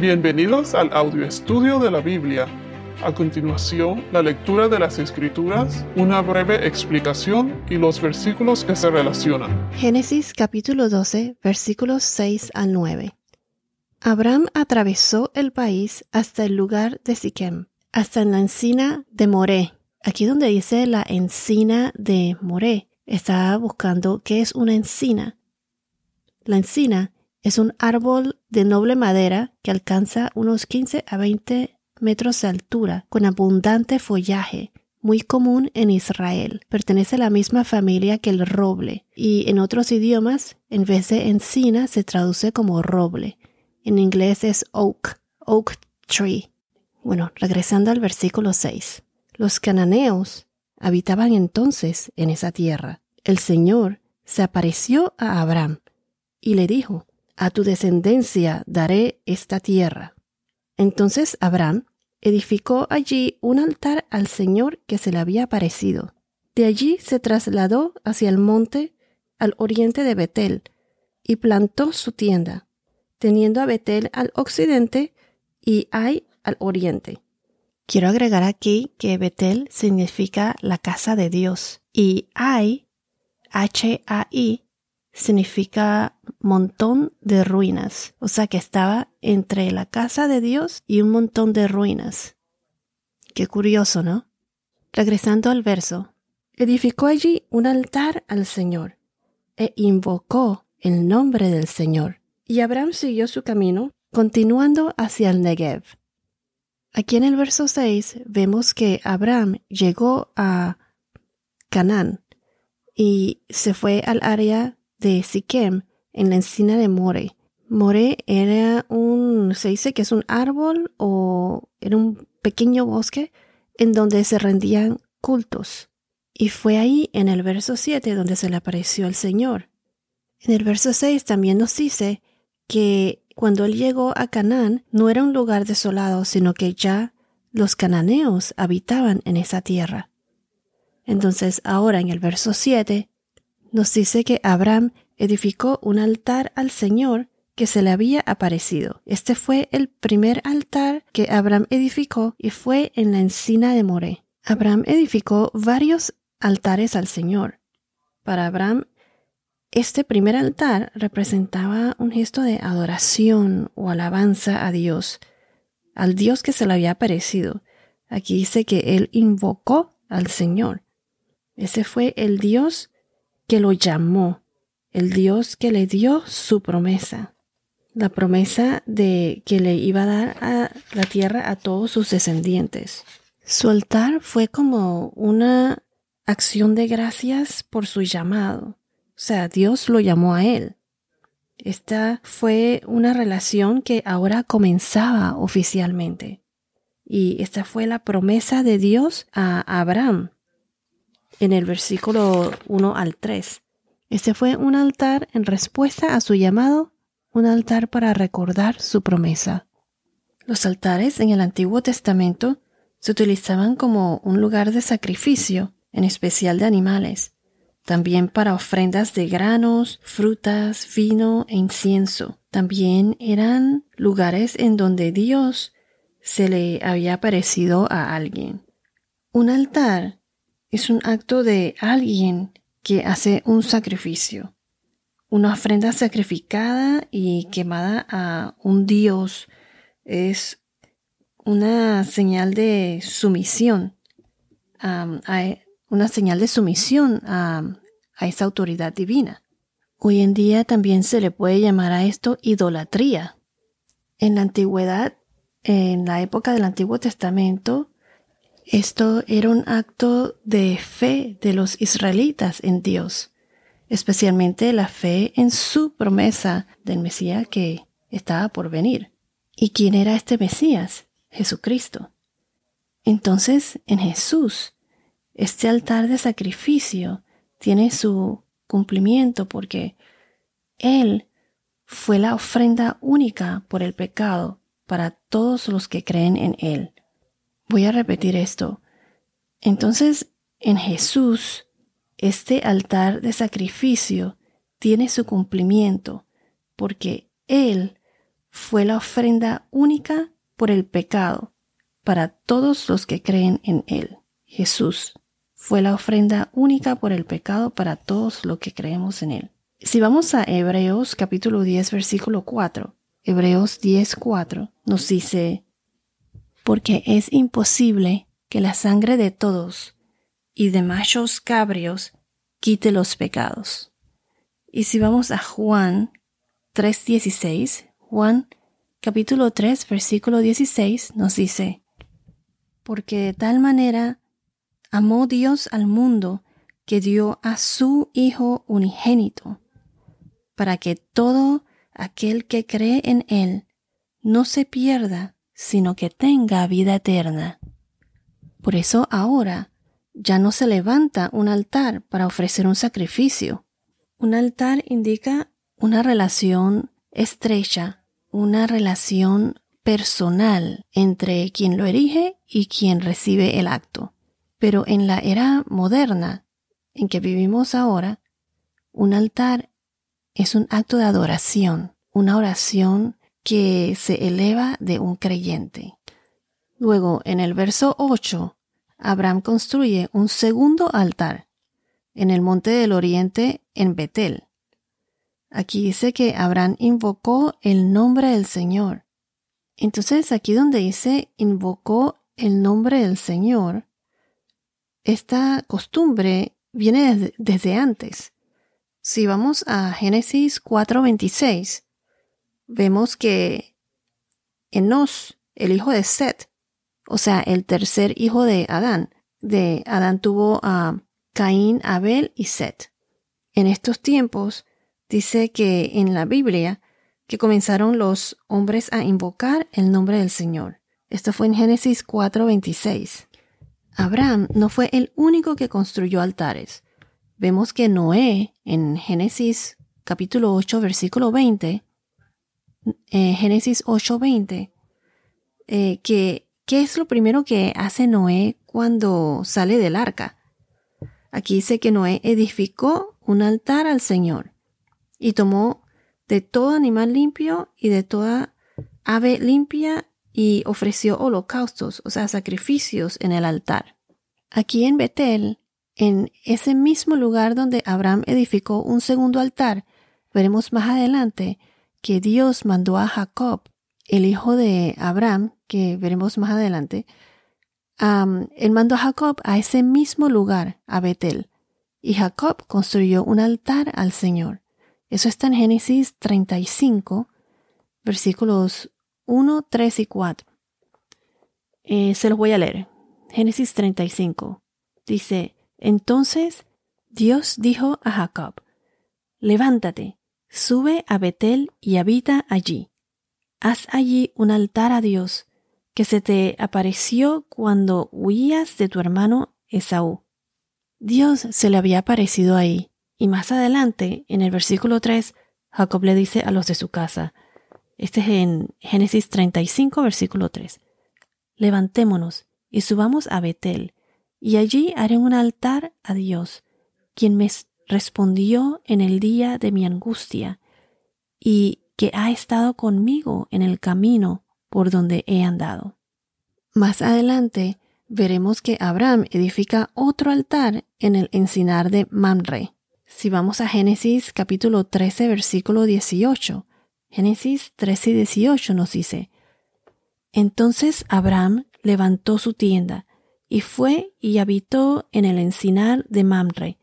Bienvenidos al audio estudio de la Biblia. A continuación, la lectura de las Escrituras, una breve explicación y los versículos que se relacionan. Génesis capítulo 12, versículos 6 al 9. Abraham atravesó el país hasta el lugar de Siquem, hasta la encina de Moré. Aquí donde dice la encina de Moré, está buscando qué es una encina. La encina es un árbol de noble madera que alcanza unos 15 a 20 metros de altura, con abundante follaje, muy común en Israel. Pertenece a la misma familia que el roble, y en otros idiomas, en vez de encina, se traduce como roble. En inglés es oak, oak tree. Bueno, regresando al versículo 6. Los cananeos habitaban entonces en esa tierra. El Señor se apareció a Abraham y le dijo, a tu descendencia daré esta tierra. Entonces Abraham edificó allí un altar al Señor que se le había aparecido. De allí se trasladó hacia el monte al oriente de Betel y plantó su tienda, teniendo a Betel al occidente y Ai al oriente. Quiero agregar aquí que Betel significa la casa de Dios y Ai, H-A-I, significa montón de ruinas, o sea que estaba entre la casa de Dios y un montón de ruinas. Qué curioso, ¿no? Regresando al verso, edificó allí un altar al Señor e invocó el nombre del Señor. Y Abraham siguió su camino, continuando hacia el Negev. Aquí en el verso 6 vemos que Abraham llegó a Canaán y se fue al área de Siquem en la encina de More. More era un, se dice que es un árbol o era un pequeño bosque en donde se rendían cultos. Y fue ahí en el verso 7 donde se le apareció el Señor. En el verso 6 también nos dice que cuando él llegó a Canaán no era un lugar desolado, sino que ya los cananeos habitaban en esa tierra. Entonces ahora en el verso 7 nos dice que Abraham edificó un altar al Señor que se le había aparecido. Este fue el primer altar que Abraham edificó y fue en la encina de More. Abraham edificó varios altares al Señor. Para Abraham, este primer altar representaba un gesto de adoración o alabanza a Dios, al Dios que se le había aparecido. Aquí dice que él invocó al Señor. Ese fue el Dios que lo llamó, el Dios que le dio su promesa, la promesa de que le iba a dar a la tierra a todos sus descendientes. Su altar fue como una acción de gracias por su llamado. O sea, Dios lo llamó a él. Esta fue una relación que ahora comenzaba oficialmente. Y esta fue la promesa de Dios a Abraham en el versículo 1 al 3. Este fue un altar en respuesta a su llamado, un altar para recordar su promesa. Los altares en el Antiguo Testamento se utilizaban como un lugar de sacrificio, en especial de animales, también para ofrendas de granos, frutas, vino e incienso. También eran lugares en donde Dios se le había aparecido a alguien. Un altar es un acto de alguien que hace un sacrificio, una ofrenda sacrificada y quemada a un Dios. Es una señal de sumisión, una señal de sumisión a, a esa autoridad divina. Hoy en día también se le puede llamar a esto idolatría. En la antigüedad, en la época del Antiguo Testamento, esto era un acto de fe de los israelitas en Dios, especialmente la fe en su promesa del Mesías que estaba por venir. ¿Y quién era este Mesías? Jesucristo. Entonces, en Jesús, este altar de sacrificio tiene su cumplimiento porque Él fue la ofrenda única por el pecado para todos los que creen en Él. Voy a repetir esto. Entonces, en Jesús, este altar de sacrificio tiene su cumplimiento, porque Él fue la ofrenda única por el pecado para todos los que creen en Él. Jesús fue la ofrenda única por el pecado para todos los que creemos en Él. Si vamos a Hebreos capítulo 10 versículo 4, Hebreos 10 4 nos dice, porque es imposible que la sangre de todos y de machos cabrios quite los pecados. Y si vamos a Juan 3:16, Juan capítulo 3 versículo 16 nos dice, porque de tal manera amó Dios al mundo que dio a su Hijo unigénito, para que todo aquel que cree en Él no se pierda, sino que tenga vida eterna. Por eso ahora ya no se levanta un altar para ofrecer un sacrificio. Un altar indica una relación estrecha, una relación personal entre quien lo erige y quien recibe el acto. Pero en la era moderna en que vivimos ahora, un altar es un acto de adoración, una oración que se eleva de un creyente. Luego, en el verso 8, Abraham construye un segundo altar en el monte del oriente en Betel. Aquí dice que Abraham invocó el nombre del Señor. Entonces, aquí donde dice invocó el nombre del Señor, esta costumbre viene desde, desde antes. Si vamos a Génesis 4:26, vemos que Enos, el hijo de Set, o sea, el tercer hijo de Adán. De Adán tuvo a Caín, Abel y Set. En estos tiempos dice que en la Biblia que comenzaron los hombres a invocar el nombre del Señor. Esto fue en Génesis 4:26. Abraham no fue el único que construyó altares. Vemos que Noé en Génesis capítulo 8 versículo 20, eh, Génesis 8:20, eh, que ¿Qué es lo primero que hace Noé cuando sale del arca? Aquí dice que Noé edificó un altar al Señor y tomó de todo animal limpio y de toda ave limpia y ofreció holocaustos, o sea, sacrificios en el altar. Aquí en Betel, en ese mismo lugar donde Abraham edificó un segundo altar, veremos más adelante que Dios mandó a Jacob, el hijo de Abraham, que veremos más adelante, él mandó a Jacob a ese mismo lugar, a Betel, y Jacob construyó un altar al Señor. Eso está en Génesis 35, versículos 1, 3 y 4. Eh, se los voy a leer. Génesis 35. Dice, entonces Dios dijo a Jacob, levántate, sube a Betel y habita allí. Haz allí un altar a Dios que se te apareció cuando huías de tu hermano Esaú. Dios se le había aparecido ahí, y más adelante, en el versículo 3, Jacob le dice a los de su casa, este es en Génesis 35, versículo 3, levantémonos y subamos a Betel, y allí haré un altar a Dios, quien me respondió en el día de mi angustia, y que ha estado conmigo en el camino por donde he andado. Más adelante veremos que Abraham edifica otro altar en el encinar de Mamre. Si vamos a Génesis capítulo 13 versículo 18, Génesis 13 y 18 nos dice, Entonces Abraham levantó su tienda y fue y habitó en el encinar de Mamre,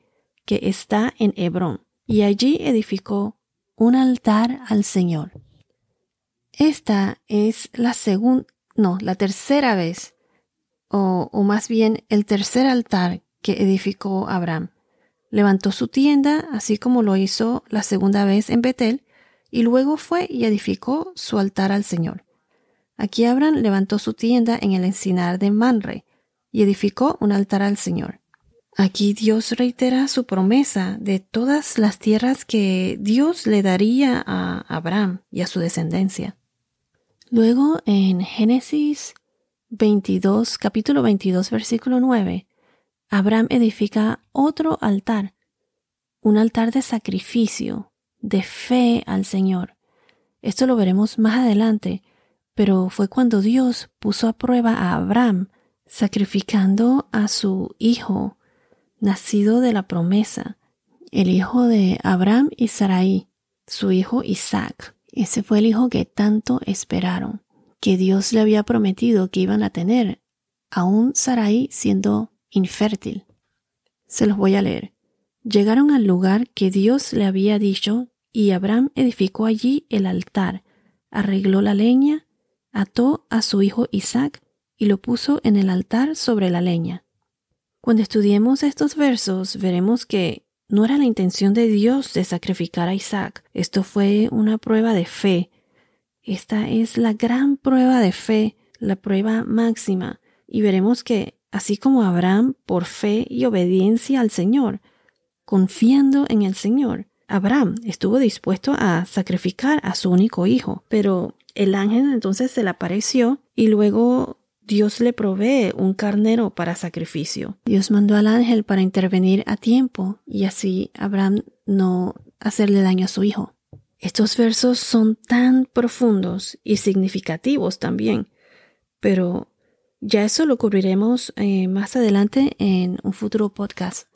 que está en Hebrón, y allí edificó un altar al Señor. Esta es la segunda, no, la tercera vez, o, o más bien el tercer altar que edificó Abraham. Levantó su tienda, así como lo hizo la segunda vez en Betel, y luego fue y edificó su altar al Señor. Aquí Abraham levantó su tienda en el encinar de Manre y edificó un altar al Señor. Aquí Dios reitera su promesa de todas las tierras que Dios le daría a Abraham y a su descendencia. Luego en Génesis 22, capítulo 22, versículo 9, Abraham edifica otro altar, un altar de sacrificio, de fe al Señor. Esto lo veremos más adelante, pero fue cuando Dios puso a prueba a Abraham, sacrificando a su hijo, nacido de la promesa, el hijo de Abraham y Sarai, su hijo Isaac. Ese fue el hijo que tanto esperaron, que Dios le había prometido que iban a tener, aún Sarai siendo infértil. Se los voy a leer. Llegaron al lugar que Dios le había dicho y Abraham edificó allí el altar, arregló la leña, ató a su hijo Isaac y lo puso en el altar sobre la leña. Cuando estudiemos estos versos veremos que no era la intención de Dios de sacrificar a Isaac. Esto fue una prueba de fe. Esta es la gran prueba de fe, la prueba máxima. Y veremos que, así como Abraham, por fe y obediencia al Señor, confiando en el Señor, Abraham estuvo dispuesto a sacrificar a su único hijo. Pero el ángel entonces se le apareció y luego Dios le provee un carnero para sacrificio. Dios mandó al ángel para intervenir a tiempo y así Abraham no hacerle daño a su hijo. Estos versos son tan profundos y significativos también, pero ya eso lo cubriremos eh, más adelante en un futuro podcast.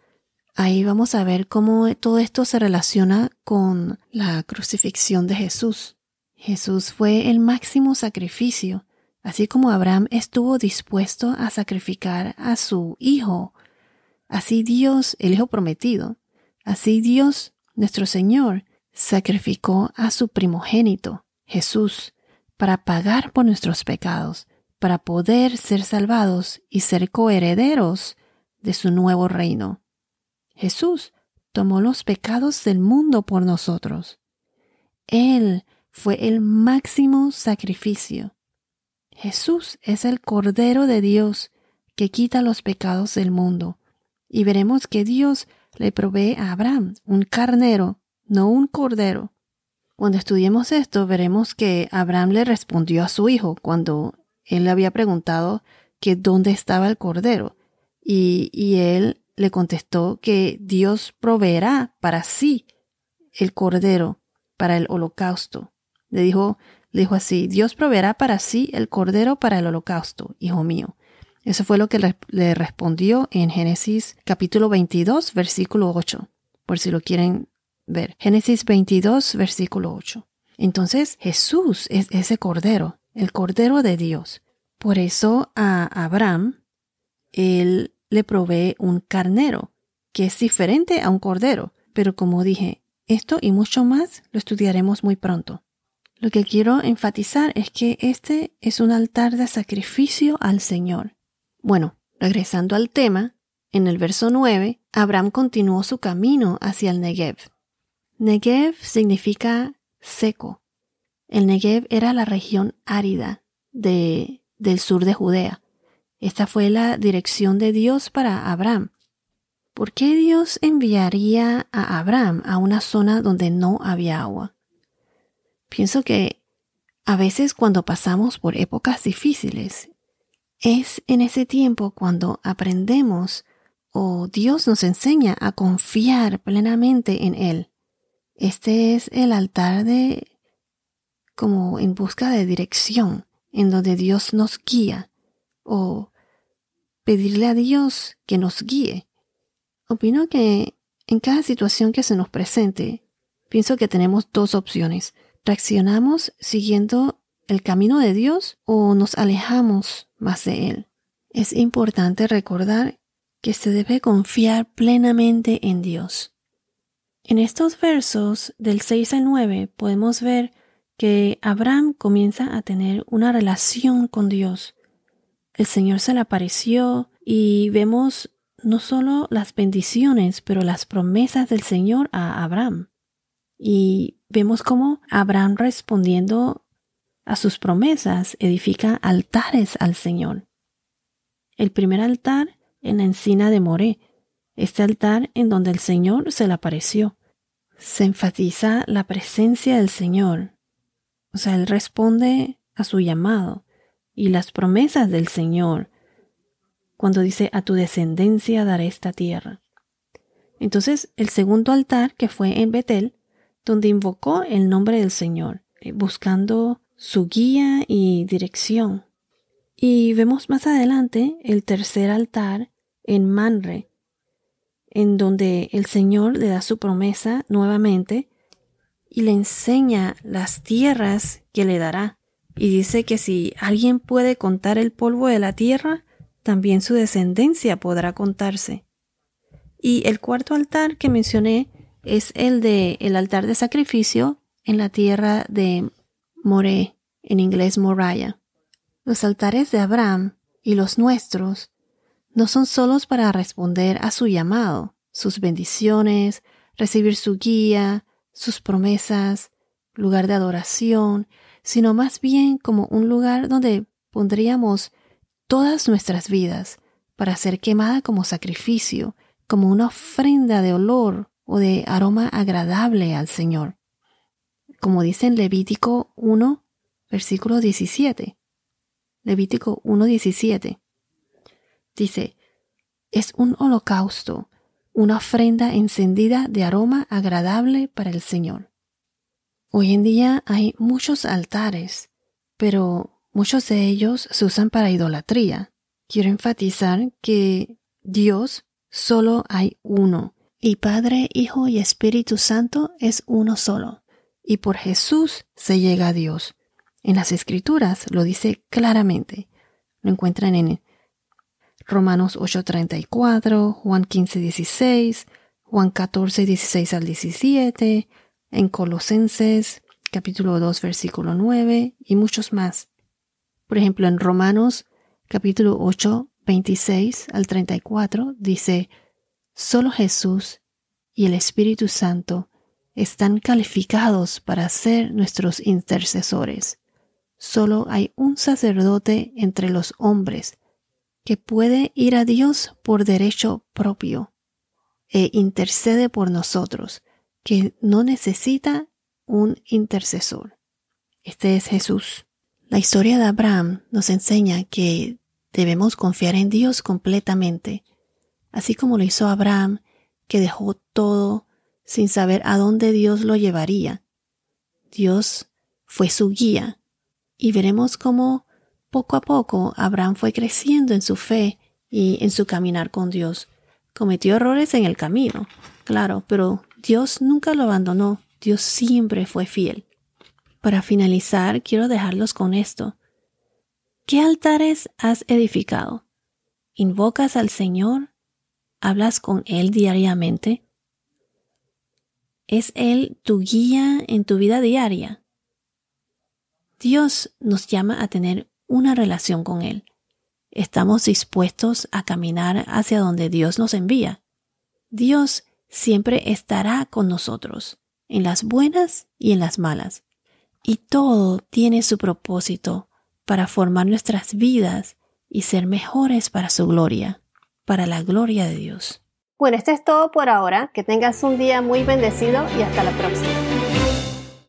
Ahí vamos a ver cómo todo esto se relaciona con la crucifixión de Jesús. Jesús fue el máximo sacrificio Así como Abraham estuvo dispuesto a sacrificar a su hijo, así Dios, el hijo prometido, así Dios, nuestro Señor, sacrificó a su primogénito, Jesús, para pagar por nuestros pecados, para poder ser salvados y ser coherederos de su nuevo reino. Jesús tomó los pecados del mundo por nosotros. Él fue el máximo sacrificio Jesús es el Cordero de Dios que quita los pecados del mundo. Y veremos que Dios le provee a Abraham un carnero, no un cordero. Cuando estudiemos esto, veremos que Abraham le respondió a su hijo cuando él le había preguntado que dónde estaba el cordero. Y, y él le contestó que Dios proveerá para sí el cordero para el holocausto. Le dijo, le dijo así, Dios proveerá para sí el cordero para el holocausto, hijo mío. Eso fue lo que le, respondió en Génesis capítulo 22, versículo 8, por si lo quieren ver. Génesis 22, versículo 8. Entonces Jesús es ese cordero, el cordero de Dios. Por eso a Abraham, él le provee un carnero, que es diferente a un cordero. Pero como dije, esto y mucho más lo estudiaremos muy pronto. Lo que quiero enfatizar es que este es un altar de sacrificio al Señor. Bueno, regresando al tema, en el verso 9, Abraham continuó su camino hacia el Negev. Negev significa seco. El Negev era la región árida de, del sur de Judea. Esta fue la dirección de Dios para Abraham. ¿Por qué Dios enviaría a Abraham a una zona donde no había agua? Pienso que a veces cuando pasamos por épocas difíciles, es en ese tiempo cuando aprendemos o Dios nos enseña a confiar plenamente en Él. Este es el altar de como en busca de dirección, en donde Dios nos guía, o pedirle a Dios que nos guíe. Opino que en cada situación que se nos presente, pienso que tenemos dos opciones. ¿Reaccionamos siguiendo el camino de Dios o nos alejamos más de Él? Es importante recordar que se debe confiar plenamente en Dios. En estos versos del 6 al 9 podemos ver que Abraham comienza a tener una relación con Dios. El Señor se le apareció y vemos no solo las bendiciones, pero las promesas del Señor a Abraham. Y vemos cómo Abraham respondiendo a sus promesas edifica altares al Señor. El primer altar en la encina de Moré, este altar en donde el Señor se le apareció. Se enfatiza la presencia del Señor. O sea, Él responde a su llamado y las promesas del Señor cuando dice a tu descendencia daré esta tierra. Entonces, el segundo altar que fue en Betel donde invocó el nombre del Señor. eh, buscando su guía y dirección. Y vemos más adelante el tercer altar en Manre, en donde el Señor le da su promesa nuevamente y le enseña las tierras que le dará. Y dice que si alguien puede contar el polvo de la tierra, también su descendencia podrá contarse. Y el cuarto altar que mencioné es el de el altar de sacrificio en la tierra de Moré, en inglés Moriah. Los altares de Abraham y los nuestros no son solos para responder a su llamado, sus bendiciones, recibir su guía, sus promesas, lugar de adoración, sino más bien como un lugar donde pondríamos todas nuestras vidas para ser quemada como sacrificio, como una ofrenda de olor o de aroma agradable al Señor. Como dice en Levítico 1, versículo 17. Levítico 1.17. Dice, es un holocausto, una ofrenda encendida de aroma agradable para el Señor. Hoy en día hay muchos altares, pero muchos de ellos se usan para idolatría. Quiero enfatizar que Dios solo hay uno, y Padre, Hijo y Espíritu Santo es uno solo, y por Jesús se llega a Dios. En las Escrituras lo dice claramente. Lo encuentran en Romanos 8:34, Juan 15:16, Juan 14:16 al 17, en Colosenses capítulo 2 versículo 9 y muchos más. Por ejemplo, en Romanos capítulo 8 26 al 34 dice, solo Jesús y el Espíritu Santo están calificados para ser nuestros intercesores. Solo hay un sacerdote entre los hombres que puede ir a Dios por derecho propio e intercede por nosotros, que no necesita un intercesor. Este es Jesús. La historia de Abraham nos enseña que Debemos confiar en Dios completamente, así como lo hizo Abraham, que dejó todo sin saber a dónde Dios lo llevaría. Dios fue su guía y veremos cómo poco a poco Abraham fue creciendo en su fe y en su caminar con Dios. Cometió errores en el camino, claro, pero Dios nunca lo abandonó, Dios siempre fue fiel. Para finalizar, quiero dejarlos con esto. ¿Qué altares has edificado? ¿Invocas al Señor? ¿Hablas con Él diariamente? ¿Es Él tu guía en tu vida diaria? Dios nos llama a tener una relación con Él. Estamos dispuestos a caminar hacia donde Dios nos envía. Dios siempre estará con nosotros, en las buenas y en las malas. Y todo tiene su propósito para formar nuestras vidas y ser mejores para su gloria, para la gloria de Dios. Bueno, esto es todo por ahora. Que tengas un día muy bendecido y hasta la próxima.